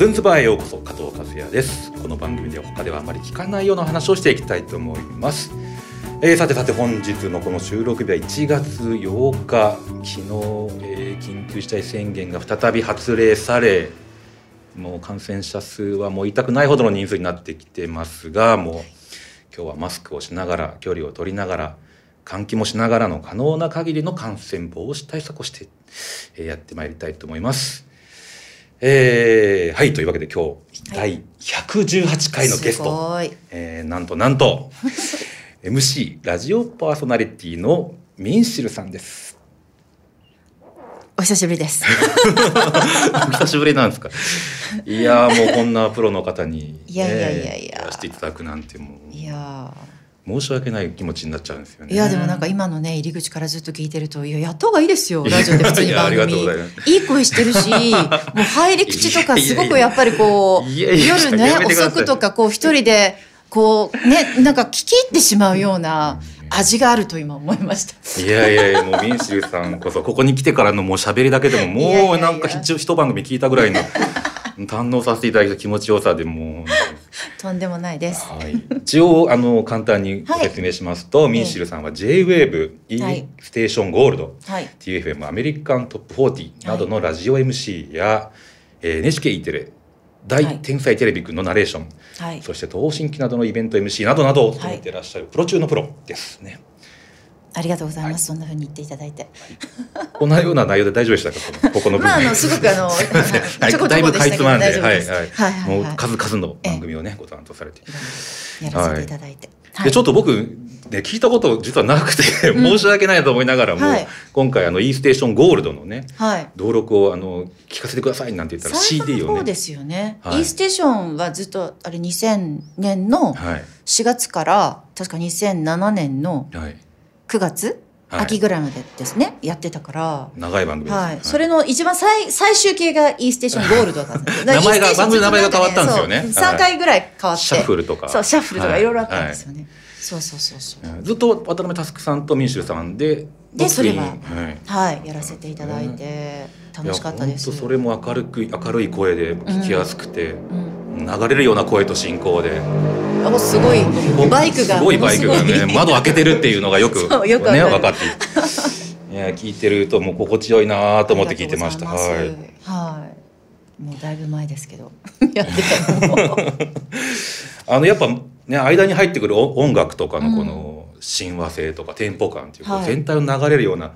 ズンズバーへようこそ加藤和也ですこの番組では他ではあまり聞かないような話をしていきたいと思いますえー、さてさて本日のこの収録日は1月8日昨日、えー、緊急事態宣言が再び発令されもう感染者数はもう痛くないほどの人数になってきてますがもう今日はマスクをしながら距離を取りながら換気もしながらの可能な限りの感染防止対策をして、えー、やってまいりたいと思います。えー、はいというわけで今日、はい、第118回のゲスト、えー、なんとなんと MC ラジオパーソナリティのミンシルさんです。お久しぶりです。お久しぶりなんですか？いやもうこんなプロの方に、いやいやいやいや、していただくなんてもう。いや申し訳ない気持ちになっちゃうんですよね。いやでもなんか今のね入り口からずっと聞いてるといややった方がいいですよ。ラジオで普通に番組。いい声してるしもう入り口とかすごくやっぱりこう夜ね遅くとかこう一人でこうねなんか聞き入ってしまうような味があると今思いました。いやいやいやもうミンシルさんこそここに来てからのもう喋りだけでももうなんか一番組聞いたぐらいの堪能させていただいた気持ちよさでもう。とんでもないです。はい、一応あの簡単にご説明しますと、はい、ミンシルさんは J-WAVE、E ステーションゴールド、はい、TFM アメリカントップ40などのラジオ MC や、はい、えー、NHK テレ大天才テレビくんのナレーション、はい、そして東新機などのイベント MC などなどを務めていらっしゃるプロ中のプロですね。ありがとうございます。はい、そんなふうに言っていただいて。こんなような内容で大丈夫でしたか？ここの まあ、あの、すごく、あの、だいぶかいつまんで、はい、はい、もう数々の番組をね、ご担当されて。やらせていただいて。で、ちょっと僕、ね、聞いたこと実はなくて申し訳ないと思いながらも、今回あの E ステーションゴールドのね、登録をあの聞かせてくださいなんて言ったら CD をね。そうですよね。E ステーションはずっとあれ2000年の4月から確か2007年の、はい9月、はい、秋ぐらいまでですね。やってたから。長い番組はい、はい、それの一番最最終形が E ステーションゴールドだったんです名前が番組の名前が変わったんですよね。3回ぐらい変わって。シャッフルとか。そうシャッフルとかい。ろいろあったんですよね、はい、そうそうそうそう。ずっと渡辺佑さんと民衆さんででそれは、はい、はい、やらせていただいて、楽しかったです。それも明るく明るい声で聞きやすくて、うん。うん、流れるような声と進行で。あすごいバイクがすごいバイクがね窓開けてるっていうのがよくよくね分かって。いや聞いてるともう心地よいなと思って聞いてました。はい、はい、もうだいぶ前ですけど。やってたあのやっぱね間に入ってくる音楽とかのこの親和性とかテンポ感っていうか、全体を流れるような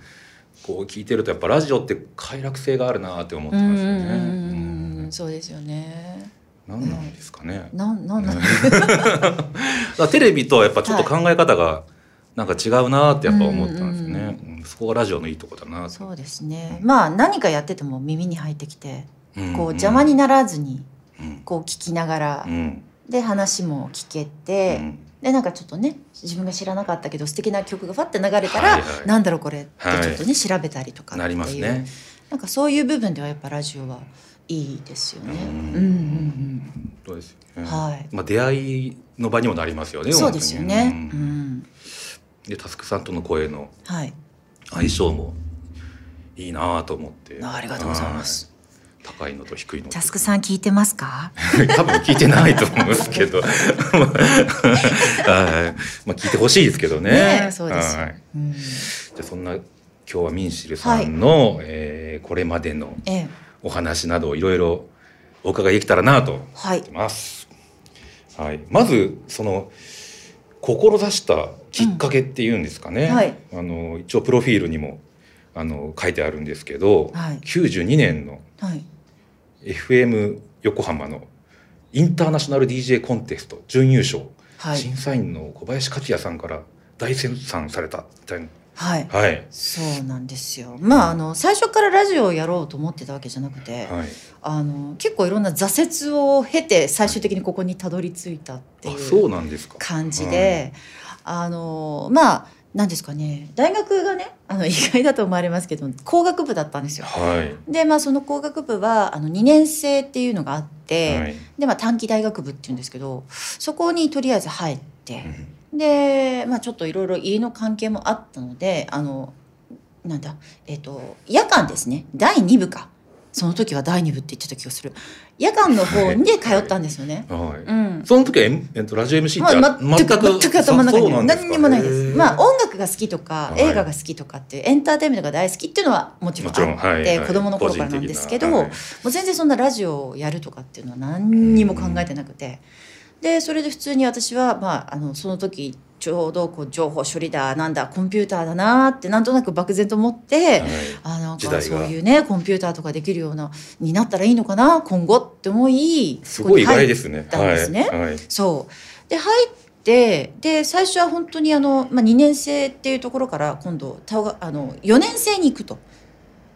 こう聞いてるとやっぱラジオって快楽性があるなって思ってますよね。そうですよね。何なんですかね。なん、なんなん テレビとやっぱちょっと考え方がなんか違うなってやっぱ思ったんですよね、うんうん、そこがラジオのいいとこだなそうですね、まあ何かやってても耳に入ってきて、こう邪魔にならずにこう聞きながら、で話も聞けて、でなんかちょっとね自分が知らなかったけど素敵な曲がファって流れたら、はいはい、なんだろうこれってちょっとね、はい、調べたりとかなりますね。なんかそういう部分ではやっぱラジオはいいですよね。うん。うんうんそうですよね。はい。まあ出会いの場にもなりますよね。そうですよね。うん。でタスクさんとの声の相性もいいなと思って、ありがとうございます。高いのと低いのタスクさん聞いてますか？多分聞いてないと思うんですけど。まあ聞いてほしいですけどね。ねそうです、じゃそんな今日はミンシルさんの、はい、えー、これまでの、ええお話などいろいろお伺いできたらなと思ってます。はい、はい、まずその志したきっかけっていうんですかね、うん。はい、あの一応プロフィールにもあの書いてあるんですけど、はい、92年の FM 横浜のインターナショナル DJ コンテスト準優勝、はい、審査員の小林克也さんから大絶賛されたみたいなはい、はい、そうなんですよ。まああの最初からラジオをやろうと思ってたわけじゃなくて、はい、あの結構いろんな挫折を経て最終的にここにたどり着いたっていう感じで、あのまあ何ですかね。大学がねあの 意外だと思われますけど工学部だったんですよ。はい、でまあその工学部はあの2年生っていうのがあって、はい、でまあ短期大学部っていうんですけどそこにとりあえず入って。うんで、まあ、ちょっといろいろ家の関係もあったのであのなんだえっ、ー、と夜間ですね。第2部か。その時は第二部って言ってた気がする。夜間の方に通ったんですよね、はい、うん、その時は、えっと、ラジオ MC って、まあ、全く全く頭の中に何にもないです。まあ音楽が好きとか映画が好きとかっていうエンターテインメントが大好きっていうのはもちろんあって、はいはい、子供の頃からなんですけど、もう全然そんなラジオをやるとかっていうのは何にも考えてなくて、でそれで普通に私は、まあ、あのその時ちょうどこう情報処理だなんだコンピューターだなってなんとなく漠然と思って、はい、あなんかそういうねコンピューターとかできるようなになったらいいのかな今後って思いすごい意外ですね。ですね。はいはい、そうで入ってで最初は本当にあの、まあ、2年生っていうところから今度あの4年生に行くと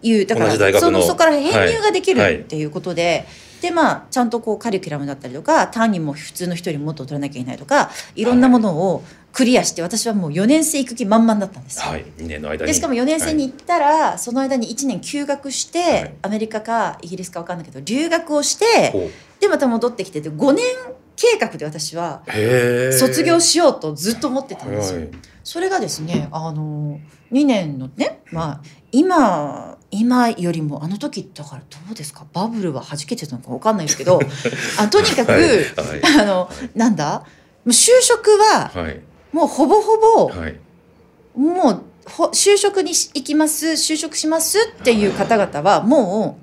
いうだからそのそこから編入ができるっていうことで。でまあちゃんとこうカリキュラムだったりとか単位も普通の人よりもっと取らなきゃいけないとかいろんなものをクリアして私はもう4年生行く気満々だったんですよ。はい、2年の間でしかも4年生に行ったら、はい、その間に1年休学して、はい、アメリカかイギリスか分かんないけど留学をしてでまた戻ってきてで5年計画で私は卒業しようとずっと思ってたんですよ。それがですねあの2年のねまあ今今よりもあの時だからどうですか？バブルは弾けてたのか分かんないですけど あとにかく、はいはい、あのなんだ？就職は、はい。もうほぼほぼ、はい、もう就職に行きます就職しますっていう方々はも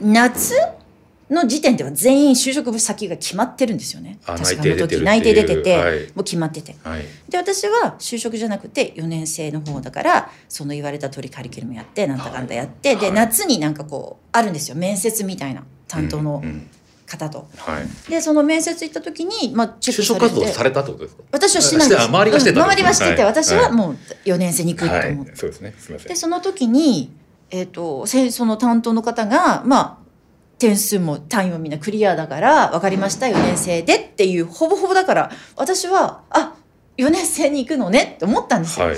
う夏の時点では全員就職先が決まってるんですよね。確かの時内定出てて、はい、もう決まってて、はい、で私は就職じゃなくて4年生の方だからその言われた通りカリキュラムやってなんだかんだやって、はい、で夏になんかこうあるんですよ。面接みたいな担当の方と、はい、でその面接行った時に、まあ、チェック就職活動されたってことですか？私はしてないです。周りがしてた、うん、周りはしてて、はい、私はもう4年生に行くと思って、はい、そうですね。すみません。でその時に、えーと、とその担当の方がまあ点数も単位もみんなクリアだから分かりました4年生でっていうほぼほぼだから私はあ4年生に行くのねって思ったんですよ。はい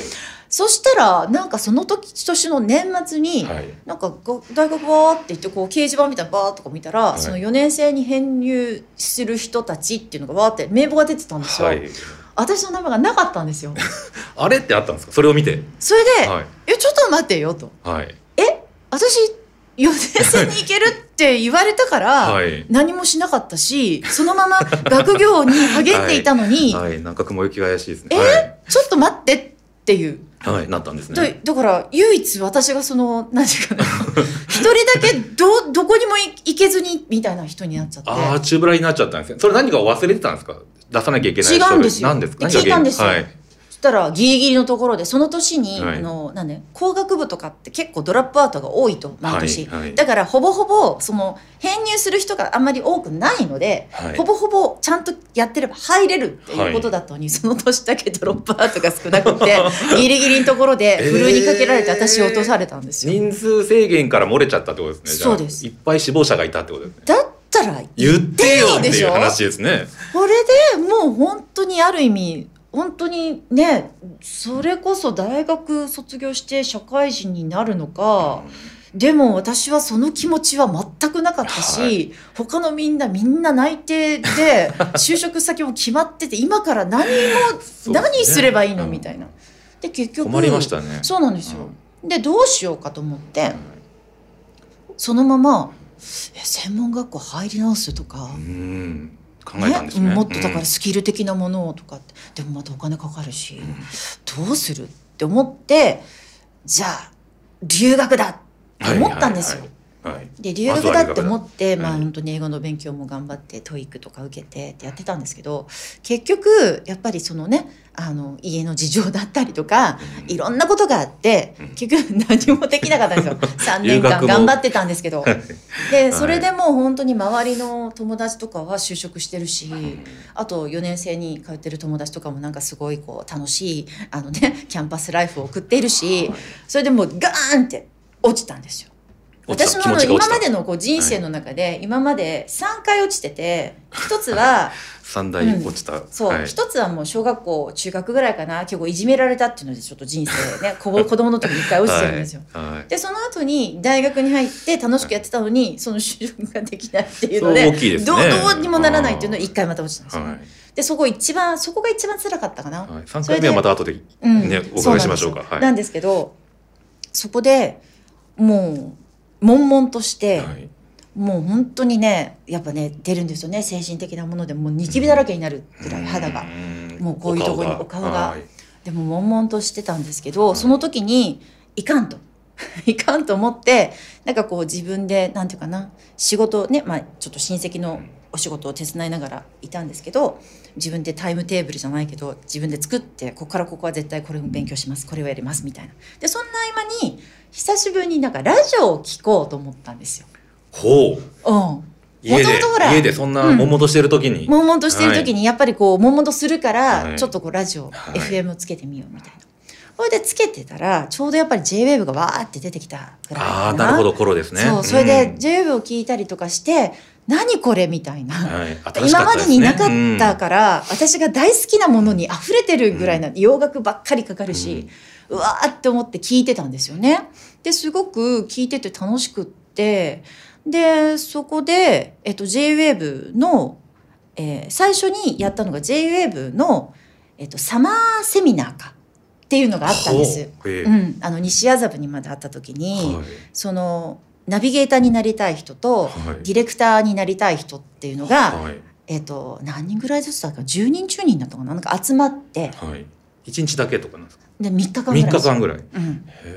そしたらなんかその時年の年末に、はい、なんか大学わーって言ってこう掲示板みたいなバーとか見たら、はい、その4年生に編入する人たちっていうのがわーって名簿が出てたんですよ。はい、私の名前がなかったんですよ。あれってあったんですか？それを見て。それで、はい、えちょっと待ってよと。はい、え私4年生に行けるって言われたから、何もしなかったし、そのまま学業に励んでいたのに、はい、はい、なんか雲行きが怪しいですね。え、ちょっと待ってっていう。はい、なったんですね。だから唯一私がその何ていうかな 一人だけどどこにも行けずにみたいな人になっちゃって。ああ中ぶらになっちゃったんですね。それ何か忘れてたんですか？出さなきゃいけない違うんですよ。何ですか？聞いたんですよ、はい、したらギリギリのところでその年に、はい、あのなんで工学部とかって結構ドラップアウトが多いと毎年、はいはい、だからほぼほぼその編入する人があんまり多くないので、はい、ほぼほぼちゃんとやってれば入れるっていうことだったのに、その年だけドロップアウトが少なくてギリギリのところで ふるいにかけられて私落とされたんですよ、えー、人数制限から漏れちゃったってことですね。そうです。いっぱい死亡者がいたってことですね。だったら言ってよっていう話ですね。これでもう本当にある意味本当にねそれこそ大学卒業して社会人になるのか、うん、でも私はその気持ちは全くなかったし、はい、他のみんなみんな内定で 就職先も決まってて今から何も、何すればいいの、みたいな。で結局困りましたね。そうなんですよ。うん、でどうしようかと思って、そのままえ専門学校入り直すとか。うん考えたんですね、ね、もっとだからスキル的なものをとかって、でもまたお金かかるし、うん、どうする？って思ってじゃあ留学だって思ったんですよ。はい。で留学だって思って、まあ、本当に英語の勉強も頑張って TOEIC とか受けてってやってたんですけど結局やっぱりそのねあの家の事情だったりとか、いろんなことがあって、結局何もできなかったんですよ。3年間頑張ってたんですけど。でそれでも本当に周りの友達とかは就職してるし、あと4年生に通ってる友達とかもなんかすごいこう楽しいあの、ね、キャンパスライフを送っているしそれでもうガーンって落ちたんですよ。私の今までのこう人生の中で、今まで3回落ちてて一つは 三代落ちた、うん、そう、はい、一つはもう小学校中学ぐらいかな結構いじめられたっていうのでちょっと人生ね子 子供の時に一回落ちてるんですよ、はい。はい、でその後に大学に入って楽しくやってたのに、その就職ができないっていうので、ね、どどうにもならないっていうので一回また落ちたんですよ、でそこ一番そこが一番辛かったかな、はい、3回目はまた後でね、うん、お伺いしましょうか。なんですけどそこでもう悶々として、はい、もう本当にねやっぱね出るんですよね。精神的なもので。もうニキビだらけになるぐらい肌が。もうこういうところにお顔が。でも悶々としてたんですけど、その時にいかんと。いかんと思ってなんかこう自分でなんていうかな仕事ねまあちょっと親戚のお仕事を手伝いながらいたんですけど自分でタイムテーブルじゃないけど自分で作ってここからここは絶対これも勉強します。これをやります。みたいな。でそんな合間に久しぶりになんかラジオを聞こうと思ったんですよ。ほう、うん。家で家でそんな悶々としてる時に、悶々としてる時にやっぱりこう悶々とするから、ちょっとこうラジオ、はい、FM をつけてみようみたいな。それでつけてたらちょうどやっぱり JWAVE がわーって出てきたぐらいああなるほど頃ですね。そうそれで JWAVE を聞いたりとかして、何これみたいな、はい。ね、今までになかったから、うん、私が大好きなものに溢れてるぐらいな、うん、洋楽ばっかりかかるし、うん、うわーって思って聞いてたんですよね。ですごく聞いてて楽しくってでそこで、えっと、JWAVE の、えー、最初にやったのが JWAVE の、えっと、サマーセミナーかっていうのがあったんです。う。ん、あの西麻布にまで会った時に、はい、そのナビゲーターになりたい人と、はい、ディレクターになりたい人っていうのが、はい、えっ、ー、と何人ぐらいずつだか10人中人だったかな？なんか集まって、はい、1日だけとかなんですか？で3日間ぐらい。3日間ぐらい、う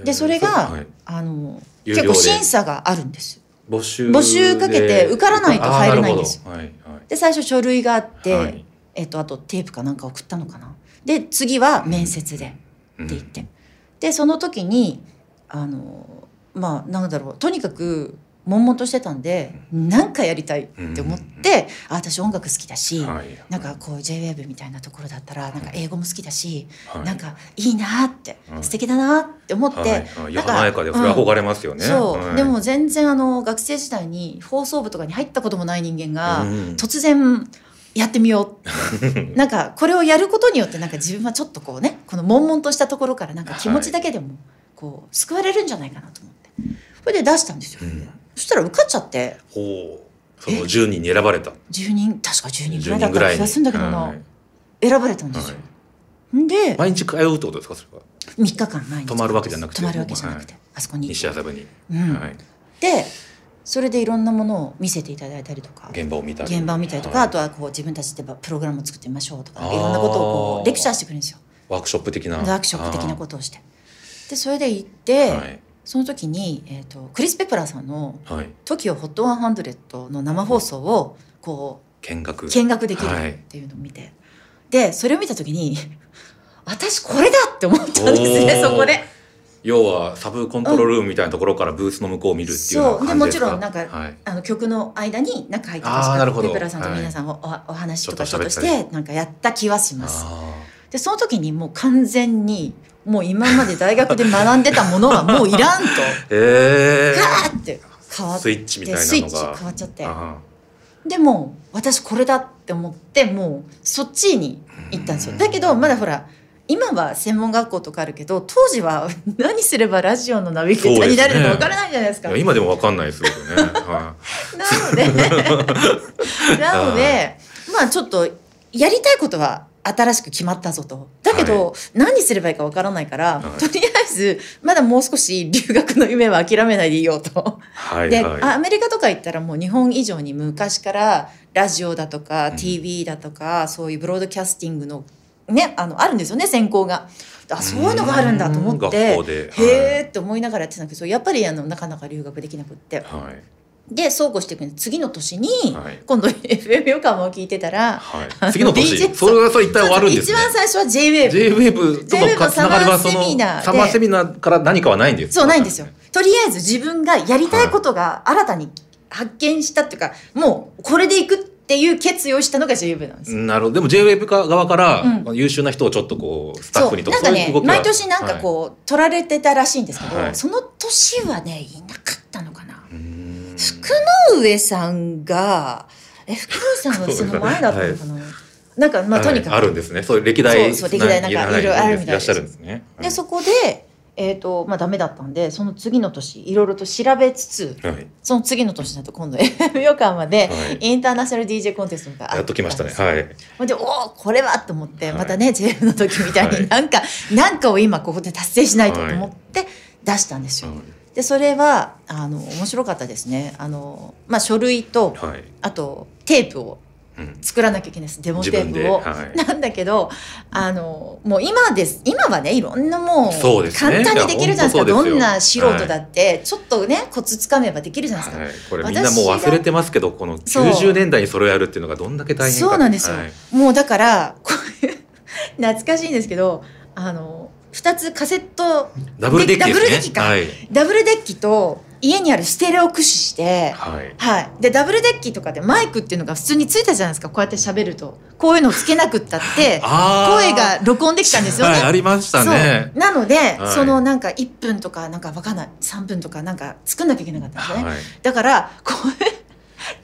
ん、でそれが、はい、あの結構審査があるんです。募集。募集かけて受からないと入れないんですよ、はいはい、で最初書類があって、はい、えっ、ー、とあとテープかなんか送ったのかな？で次は面接で、って言って、でその時にあのまあなんだろうとにかく悶々としてたんで何かやりたいって思って、うん、あ私音楽好きだし、はい、なんかこう JWAVE みたいなところだったらなんか英語も好きだし、はい、なんかいいなって、はい、素敵だなって思って、はい、なんか華やかでそれ憧れますよね、う。ん、そう、でも全然あの学生時代に放送部とかに入ったこともない人間が、うん、突然やってみよう。なんかこれをやることによってなんか自分はちょっとこうねこの悶々としたところからなんか気持ちだけでもこう救われるんじゃないかなと思って。それで出したんですよ、うん、そしたら受かっちゃって。ほう。その10人に選ばれた。10人確か10人ぐらいだった気がするんだけどな、はい、選ばれたんですよ、はい、で毎日通うってことですかそれは？3日間毎日泊まるわけじゃなくて。泊まるわけじゃなくて、はい、あそこに。西麻布に、うん、はい、でそれでいろんなものを見せていただいたりとか現場を見たり。現場を見たりとか、はい、あとはこう自分たちでプログラムを作ってみましょうとかいろんなことをこうレクチャーしてくれるんですよ。ワークショップ的な。ワークショップ的なことをして。でそれで行って、はい、その時に、えーと、クリス・ペプラーさんの「TOKIOHOT100」の生放送をこう見学。見学できるっていうのを見て、はい、でそれを見た時に 私これだって思ったんですねそこで。要はサブコントロールームみたいなところからブースの向こうを見るっていう感じでもちろんなんか、はい、あの曲の間に中入って確かペプラーさんと皆さんお,、お話とかちょっとしてなんかやった気はします。でその時にもう完全にもう今まで大学で学んでたものはもういらんと。えガーって。変わって。スイッチみたいなスイッチ変わっちゃって。でも私これだって思ってもうそっちに行ったんですよ。だけどまだほら今は専門学校とかあるけど当時は何すればラジオのナビゲーターになるのか分からないじゃないですか。すね、今でも分かんないですよね。はい、なのでなのでまあちょっとやりたいことは新しく決まったぞと。だけど、はい、何すればいいかわからないから、はい、とりあえず、まだもう少し留学の夢は諦めないでいようと。はい、で、アメリカとか行ったらもう日本以上に昔からラジオだとか、うん、TV だとか、そういうブロードキャスティングのね、あの、あるんですよね、専攻が。あ、そういうのがあるんだと思って、へえって思いながらやってたんだけど、やっぱりあの、なかなか留学できなくって。はいでそうこうしていく次の年に、はい、今度 FM 横浜を聞いてたら、はい、次の年それはそれ一体終わるんです、ね、一番最初は JWAVE JWAVE とのつながりはそのサマーセミナーから何かはないんですそうないんですよ。とりあえず自分がやりたいことが新たに発見したっていうか、はい、もうこれでいくっていう決意をしたのが JWAVE なんですなるほど。でも JWAVE 側から、うん、優秀な人をちょっとこうスタッフにとかなんかね毎年なんかこう、はい、取られてたらしいんですけど、その年はねいなかったのかな福の上さんがえ福の上さんはその前だったのかな、はい、なんかまあとにかく、あるんですね。そういう歴代そうそう歴代なんかいろいろあるみたいです。で、ね。はい、でそこでえーとまあ、ダメだったんでその次の年いろいろと調べつつ、はい、その次の年だと今度 FM 横浜で、インターナショナル DJ コンテストがやっときましたね。はい。でおおこれはと思って、またね JF の時みたいになんか、はい、なんかを今ここで達成しないとと思って出したんですよ、でそれはあの面白かったですね。あの、まあ、書類と、はい、あとテープを作らなきゃいけないです、うん、デモテープを、はい、なんだけどあのもう今です。今はねいろんなもう簡単にできるじゃないですか。どんな素人だって、はい、ちょっとねコツつかめばできるじゃないですか、はい、これみんなもう忘れてますけどこの90年代にそれをやるっていうのがどんだけ大変か。そうなんですよ、もうだからこういう懐かしいんですけどあの2つカセットダブルデッキ、ね、ダブルデッキか、ダブルデッキと家にあるステレオ駆使して、はい、はい、でダブルデッキとかでマイクっていうのが普通についたじゃないですかこうやって喋ると。こういうのをつけなくったって 声が録音できたんですよね。はい、ありましたね。なので、はい、そのなんか1分とかなんかわかんない3分とかなんか作んなきゃいけなかったんですね。はい、だからこう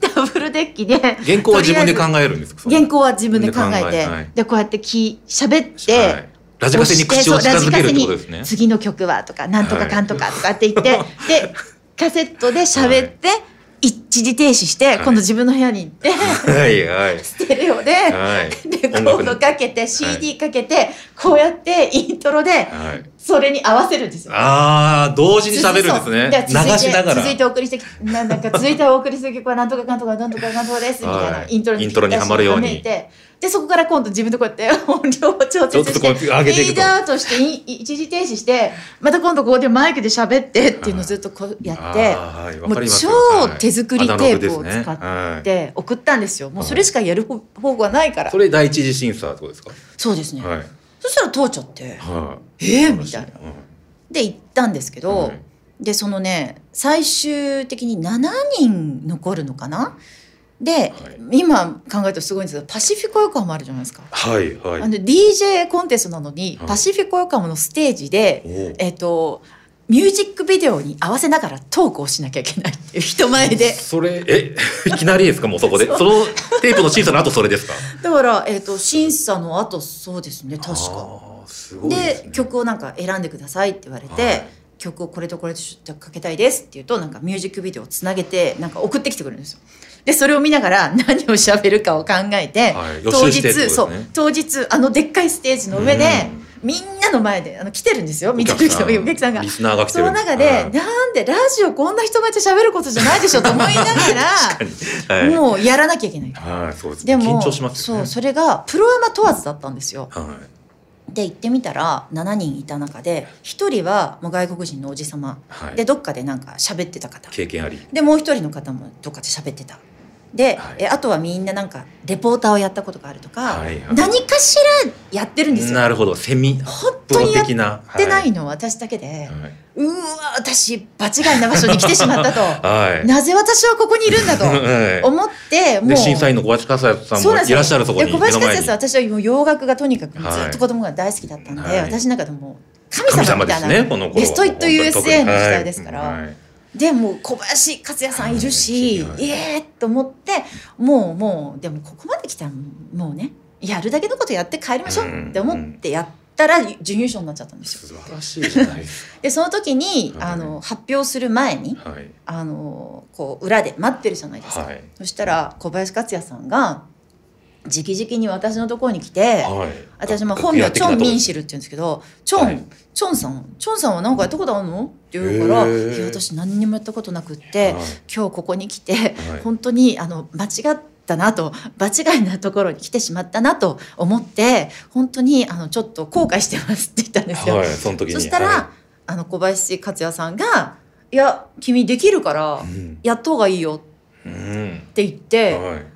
ダブルデッキで原稿は自分で考えるんですか原稿は自分で考えてでこうやってき喋って、ラジカセに口を近づけるってことですね。次の曲はとか、なんとかかんとかとかって言って、で、カセットで喋って、はい、一時停止して、今度自分の部屋に行って、はいはい、ステレオで、はい、レコードかけて、CD かけて、こうやってイントロで、それに合わせるんですよ。ああ、同時に喋るんですね。流しながら。続いてお送りして、なんか続いてお送りする曲はなんとかかんとかなんとかかんとかです、みたいなイントロに。イントロにはまるように。で、そこから今度自分でこうやって音量を調節して、フィーダーとして一時停止して、また今度ここでマイクで喋ってっていうのをずっとこうやって、もう超手作りテープを使って送ったんですよ。もうそれしかやる方法がないから。それ第一次審査ってことですか？そうですね。そしたら通っちゃって、ええみたいな。で行ったんですけど、でそのね最終的に7人残るのかな？で、はい、今考えるとすごいんですけどパシフィコ横浜あるじゃないですか。はいはい、あの DJ コンテストなのに、はい、パシフィコ横浜のステージで、えっ、ー、とミュージックビデオに合わせながらトークをしなきゃいけないっていう人前で。それえ？いきなりですか？もうそこで？そのテープの審査の後それですか？だから、えーと、審査の後そうですね確か。で、ね、曲をなんか選んでくださいって言われて。はい曲をこれとこれとかけたいですって言うとなんかミュージックビデオをつなげてなんか送ってきてくれるんですよ。でそれを見ながら 何を喋るかを考えて、はい、当日、ね、そう当日あのでっかいステージの上で、みんなの前であの来てるんですよ見てる人お客さんが。その中で、なんでラジオこんな人前で喋ることじゃないでしょと思いながらはい、もうやらなきゃいけない。はい、そうです。でも、ね、そうそれがプロアマ問わずだったんですよ。はいで行ってみたら7人いた中で1人はもう外国人のおじ様、はい、でどっかでなんか喋ってた方。経験あり。でもう一人の方もどっかで喋ってたで、はい、えあとはみんななんかレポーターをやったことがあるとか、はいはい、何かしらやってるんですよ。なるほど。セミ本当にやってないのは私だけで、はい、うわ私場違いな場所に来てしまったと、はい、なぜ私はここにいるんだと 思って、もう審査員の小林克也さんもいらっしゃるそこに小林克也さん私はもう洋楽がとにかくずっと子供が大好きだったんで、私の中でも神様みたいな、ね、ベスト・イット USA の時代ですから。でも小林克也さんいるし、ええー、と思ってもうもうでもここまで来たらもうねやるだけのことやって帰りましょうって思ってやったら準優勝になっちゃったんですよ。素晴らしいじゃないでその時に、はい、あの発表する前に、はい、あのこう裏で待ってるじゃないですか、はい、そしたら小林克也さんが直々に私のところに来て、はい、私も本名チョン・ミンシルって言うんですけど「チョン、はい、チョンさんチョンさんは何かやったことあるの?」って言うから「いや私何にもやったことなくって、はい、今日ここに来て、本当にあの間違ったなと場違いなところに来てしまったなと思って本当にあのちょっと後悔してます」って言ったんですよ。そそしたら、あの小林克也さんが「いや君できるからやった方がいいよ」って言って、うん、え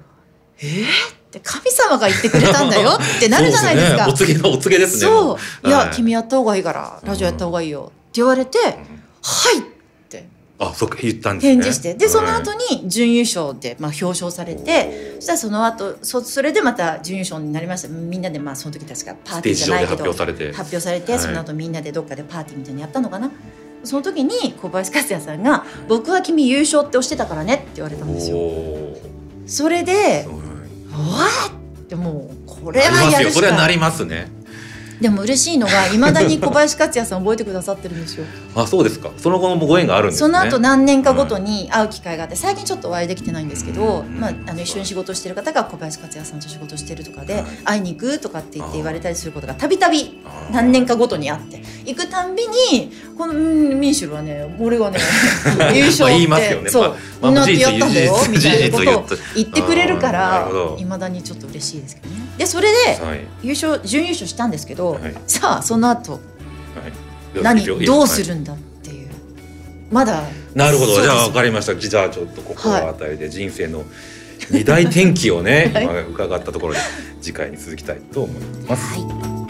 ーって神様が言ってくれたんだよ ってなるじゃないですか。すね、お告げのお告げですね。そう。いや、はい、君やった方がいいから、ラジオやった方がいいよって言われて、うん、はいって。あ、そっか、言ったんですね。返事して。で、その後に準優勝で、まあ、表彰されて、そしたらその後、そ、それでまた準優勝になりました。みんなで、まあ、その時確かパーティーじゃないけど、発表されて、発表されて、はい、その後みんなでどっかでパーティーみたいにやったのかな。その時に小林克也さんが「僕は君優勝って押してたからね」って言われたんですよ。それで「わっ!」ってもうこれはやるしかないこれはなりますねでも嬉しいのがいまだに小林克也さん覚えてくださってるんですよ。あそうですか。その後もご縁があるんです、ね、その後何年かごとに会う機会があって最近ちょっとお会いできてないんですけど、うん、まあ、あの一緒に仕事してる方が小林克也さんと仕事してるとかで、はい、会いに行くとかって言って言われたりすることがたびたび何年かごとにあって行くたんびにこのミンシュルはね俺がね 優勝ってね、そう、まあ、みんなってやったんだよみたいなことを言って。くれるからいまだにちょっと嬉しいですけどね。でそれで優勝、準優勝したんですけど、はい、さあその後、はい、何どうするんだっていう。まだなるほど。じゃあ分かりました。じゃあちょっとここあたりで人生の二大転機をね、今伺ったところで次回に続きたいと思います。はい